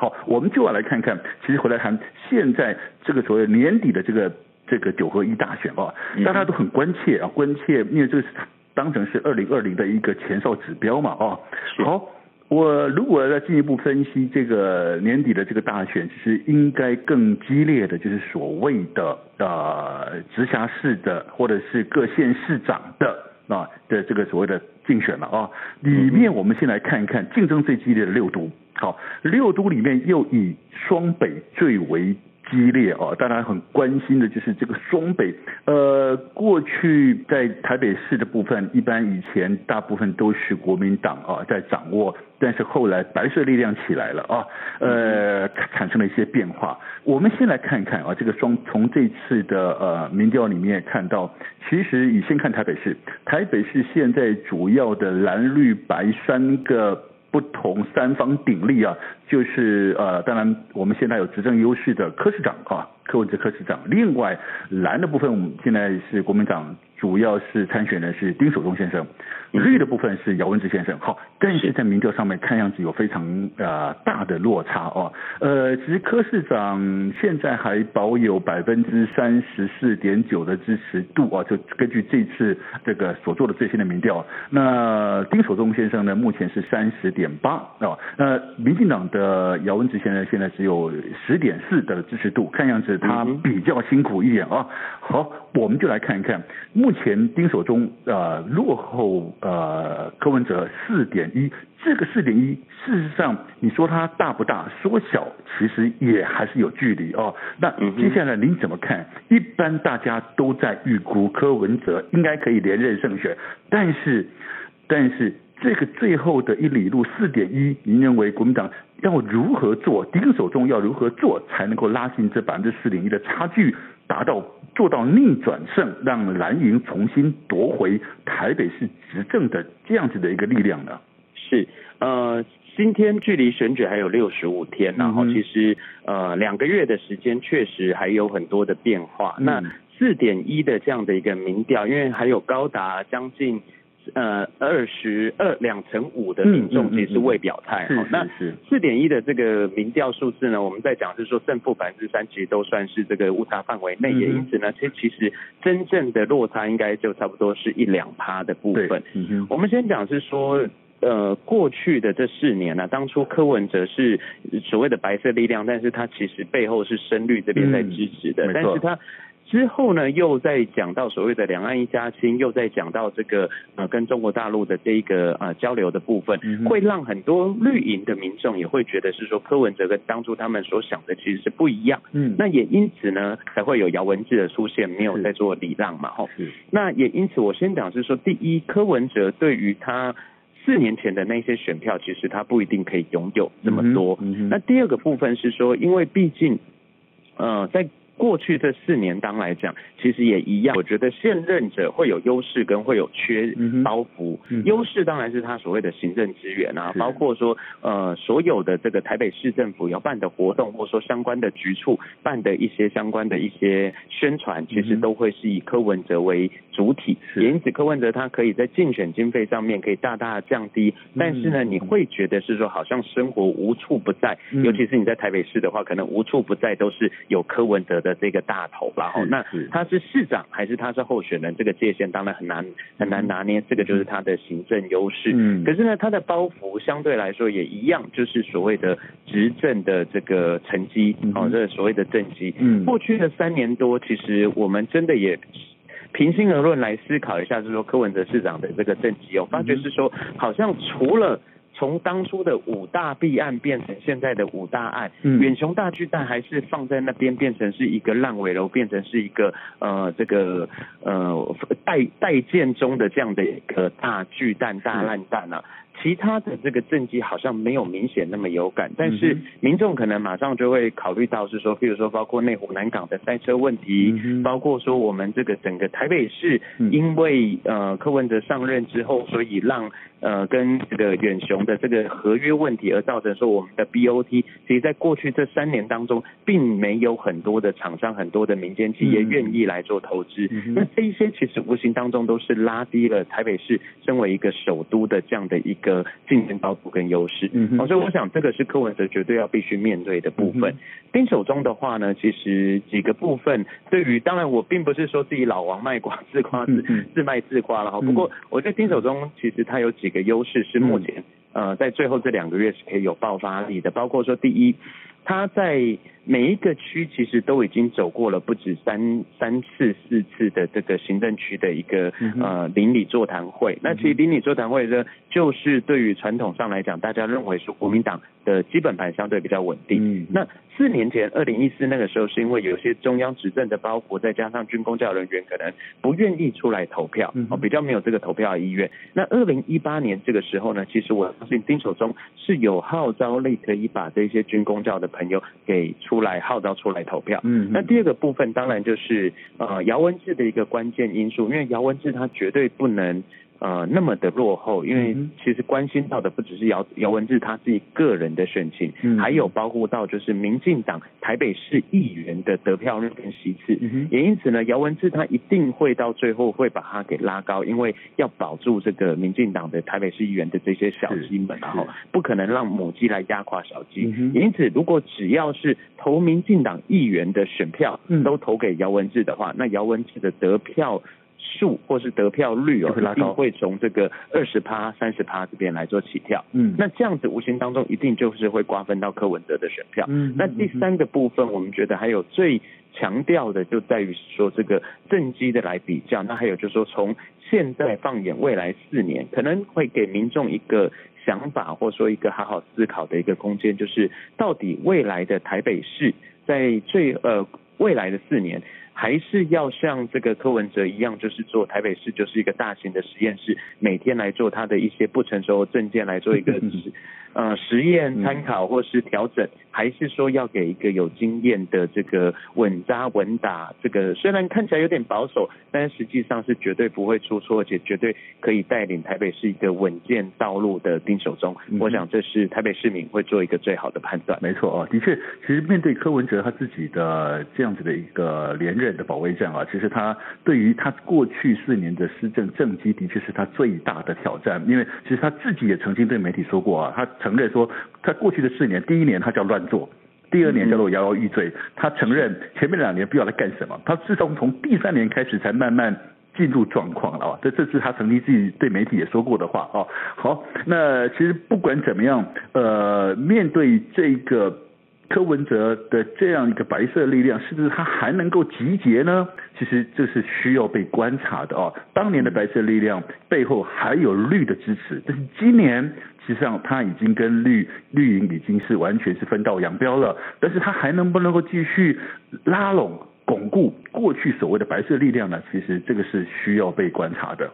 好，我们就要来看看，其实回来谈现在这个所谓年底的这个这个九合一大选啊，大家都很关切啊，关切，因为这个是当成是二零二零的一个前哨指标嘛啊。好，我如果要进一步分析这个年底的这个大选，其实应该更激烈的就是所谓的呃直辖市的或者是各县市长的啊的这个所谓的竞选了啊。里面我们先来看一看竞争最激烈的六都。好，六都里面又以双北最为激烈哦，大家很关心的就是这个双北。呃，过去在台北市的部分，一般以前大部分都是国民党啊在掌握，但是后来白色力量起来了啊，呃，产生了一些变化。我们先来看看啊，这个双从这次的呃民调里面看到，其实以先看台北市，台北市现在主要的蓝绿白三个。不同三方鼎立啊，就是呃，当然我们现在有执政优势的柯市长啊，柯文哲柯市长。另外蓝的部分，我们现在是国民党。主要是参选的是丁守中先生，绿的部分是姚文智先生。好，但是在民调上面看样子有非常呃大的落差哦。呃，其实柯市长现在还保有百分之三十四点九的支持度啊，就根据这次这个所做的最新的民调。那丁守中先生呢，目前是三十点八啊。那民进党的姚文智现在现在只有十点四的支持度，看样子他比较辛苦一点啊。好，我们就来看一看目。目前丁守中呃落后呃柯文哲四点一，这个四点一事实上你说它大不大？缩小其实也还是有距离哦。那接下来您怎么看？一般大家都在预估柯文哲应该可以连任胜选，但是但是这个最后的一里路四点一，您认为国民党要如何做？丁守中要如何做才能够拉近这百分之四点一的差距？达到做到逆转胜，让蓝营重新夺回台北市执政的这样子的一个力量呢？是，呃，今天距离选举还有六十五天，然后其实呃两个月的时间确实还有很多的变化。嗯、那四点一的这样的一个民调，因为还有高达将近。呃，二十二两成五的民众其实未表态。嗯嗯嗯、那四点一的这个民调数字呢，我们在讲是说胜负百分之三，其实都算是这个误差范围内。也因此呢，其实其实真正的落差应该就差不多是一两趴的部分。嗯、我们先讲是说，呃，过去的这四年呢、啊，当初柯文哲是所谓的白色力量，但是他其实背后是深绿这边在支持的，嗯、但是他。之后呢，又在讲到所谓的两岸一家亲，又在讲到这个呃跟中国大陆的这一个呃交流的部分，会让很多绿营的民众也会觉得是说柯文哲跟当初他们所想的其实是不一样。嗯，那也因此呢，才会有姚文智的出现，没有在做礼让嘛，吼。是。那也因此，我先讲是说，第一，柯文哲对于他四年前的那些选票，其实他不一定可以拥有这么多。嗯。那第二个部分是说，因为毕竟呃在。过去这四年当来讲，其实也一样。我觉得现任者会有优势跟会有缺包袱。嗯、优势当然是他所谓的行政资源啊，包括说呃所有的这个台北市政府要办的活动，或者说相关的局处办的一些相关的一些宣传，其实都会是以柯文哲为主体。也因此，柯文哲他可以在竞选经费上面可以大大的降低。但是呢，你会觉得是说好像生活无处不在，尤其是你在台北市的话，可能无处不在都是有柯文哲的。这个大头，然后那他是市长还是他是候选人？这个界限当然很难很难拿捏，这个就是他的行政优势。嗯，可是呢，他的包袱相对来说也一样，就是所谓的执政的这个成绩，哦，这个所谓的政绩。嗯，过去的三年多，其实我们真的也平心而论来思考一下，就是说柯文哲市长的这个政绩，我发觉是说，好像除了。从当初的五大弊案变成现在的五大案，远雄大巨蛋还是放在那边，变成是一个烂尾楼，变成是一个呃这个呃待待建中的这样的一个大巨蛋大烂蛋啊。其他的这个政绩好像没有明显那么有感，但是民众可能马上就会考虑到是说，譬如说包括内湖南港的塞车问题，包括说我们这个整个台北市，因为呃柯文哲上任之后，所以让呃跟这个远雄的这个合约问题而造成说我们的 BOT，其实在过去这三年当中，并没有很多的厂商、很多的民间企业愿意来做投资，那这一些其实无形当中都是拉低了台北市身为一个首都的这样的一个。个竞争高度跟优势。嗯，所以我想这个是柯文哲绝对要必须面对的部分。嗯、丁守中的话呢，其实几个部分对于，当然我并不是说自己老王卖瓜自夸自自卖自夸了哈。不过我觉得丁守中其实他有几个优势是目前呃在最后这两个月是可以有爆发力的，包括说第一。他在每一个区其实都已经走过了不止三三次四次的这个行政区的一个呃邻里座谈会。那其实邻里座谈会呢，就是对于传统上来讲，大家认为是国民党的基本盘相对比较稳定。嗯那四年前二零一四那个时候，是因为有些中央执政的包袱，再加上军公教人员可能不愿意出来投票，哦，比较没有这个投票的意愿。那二零一八年这个时候呢，其实我相信丁守中是有号召力，可以把这些军公教的。朋友给出来号召出来投票，嗯，那第二个部分当然就是呃姚文智的一个关键因素，因为姚文智他绝对不能。呃，那么的落后，因为其实关心到的不只是姚姚文智他自己个人的选情，嗯，还有包括到就是民进党台北市议员的得票率跟席次，嗯，也因此呢，姚文智他一定会到最后会把他给拉高，因为要保住这个民进党的台北市议员的这些小鸡们，然后不可能让母鸡来压垮小鸡，嗯，因此如果只要是投民进党议员的选票都投给姚文智的话，那姚文智的得票。数或是得票率哦，一定会从这个二十趴、三十趴这边来做起跳。嗯，那这样子无形当中一定就是会瓜分到柯文哲的选票。嗯，那第三个部分，我们觉得还有最强调的就在于说这个政绩的来比较。那还有就是说，从现在放眼未来四年，可能会给民众一个想法，或说一个好好思考的一个空间，就是到底未来的台北市在最呃未来的四年。还是要像这个柯文哲一样，就是做台北市就是一个大型的实验室，每天来做他的一些不成熟的政见来做一个 呃实验参考或是调整，还是说要给一个有经验的这个稳扎稳打，这个虽然看起来有点保守，但是实际上是绝对不会出错，而且绝对可以带领台北市一个稳健道路的丁守中。我想这是台北市民会做一个最好的判断。没错哦，的确，其实面对柯文哲他自己的这样子的一个连任。的保卫战啊，其实他对于他过去四年的施政政绩，的确是他最大的挑战。因为其实他自己也曾经对媒体说过啊，他承认说，他过去的四年，第一年他叫乱做，第二年叫做摇摇欲坠。他承认前面两年不知道在干什么，他自从从第三年开始才慢慢进入状况了啊。这这是他曾经自己对媒体也说过的话啊。好，那其实不管怎么样，呃，面对这个。柯文哲的这样一个白色力量，是不是他还能够集结呢？其实这是需要被观察的哦。当年的白色力量背后还有绿的支持，但是今年实际上他已经跟绿绿营已经是完全是分道扬镳了。但是他还能不能够继续拉拢、巩固过去所谓的白色力量呢？其实这个是需要被观察的。